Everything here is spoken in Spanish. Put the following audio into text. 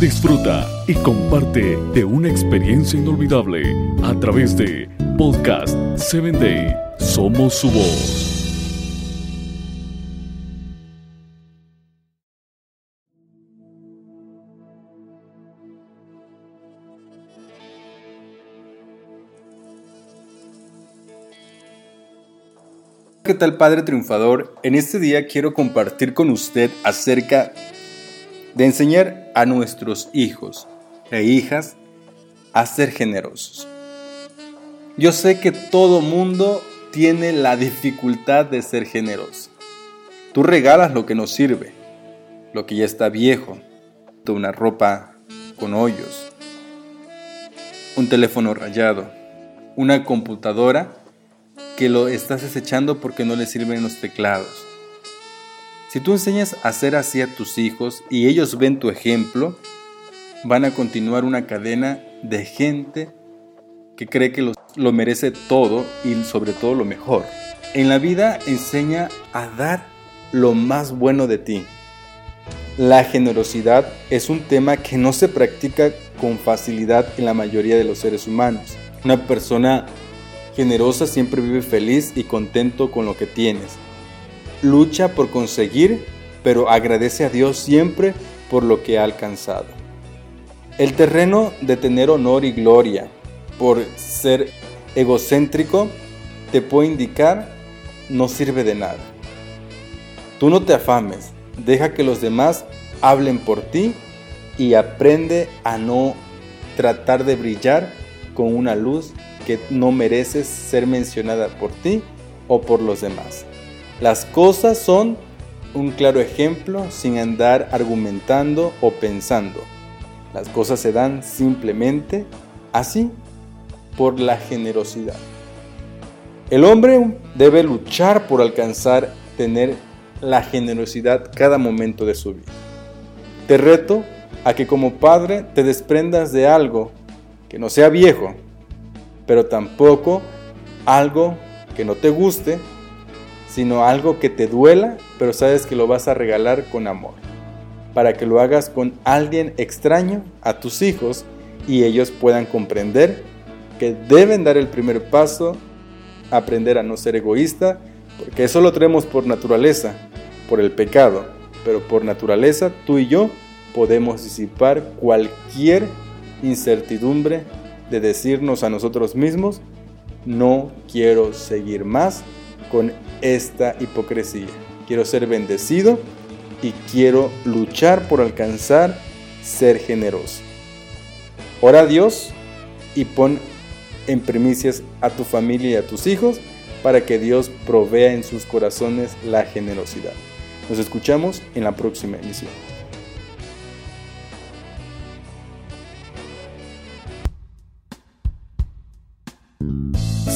Disfruta y comparte de una experiencia inolvidable a través de Podcast 7 Day. Somos su voz. ¿Qué tal Padre Triunfador? En este día quiero compartir con usted acerca de enseñar a nuestros hijos e hijas a ser generosos. Yo sé que todo mundo tiene la dificultad de ser generoso. Tú regalas lo que no sirve, lo que ya está viejo, una ropa con hoyos, un teléfono rayado, una computadora que lo estás desechando porque no le sirven los teclados. Si tú enseñas a hacer así a tus hijos y ellos ven tu ejemplo, van a continuar una cadena de gente que cree que lo merece todo y sobre todo lo mejor. En la vida enseña a dar lo más bueno de ti. La generosidad es un tema que no se practica con facilidad en la mayoría de los seres humanos. Una persona generosa siempre vive feliz y contento con lo que tienes. Lucha por conseguir, pero agradece a Dios siempre por lo que ha alcanzado. El terreno de tener honor y gloria por ser egocéntrico te puede indicar no sirve de nada. Tú no te afames, deja que los demás hablen por ti y aprende a no tratar de brillar con una luz que no mereces ser mencionada por ti o por los demás. Las cosas son un claro ejemplo sin andar argumentando o pensando. Las cosas se dan simplemente así, por la generosidad. El hombre debe luchar por alcanzar tener la generosidad cada momento de su vida. Te reto a que como padre te desprendas de algo que no sea viejo, pero tampoco algo que no te guste, sino algo que te duela, pero sabes que lo vas a regalar con amor, para que lo hagas con alguien extraño a tus hijos y ellos puedan comprender que deben dar el primer paso, aprender a no ser egoísta, porque eso lo tenemos por naturaleza, por el pecado, pero por naturaleza tú y yo podemos disipar cualquier incertidumbre de decirnos a nosotros mismos, no quiero seguir más con esta hipocresía. Quiero ser bendecido y quiero luchar por alcanzar ser generoso. Ora a Dios y pon en primicias a tu familia y a tus hijos para que Dios provea en sus corazones la generosidad. Nos escuchamos en la próxima emisión.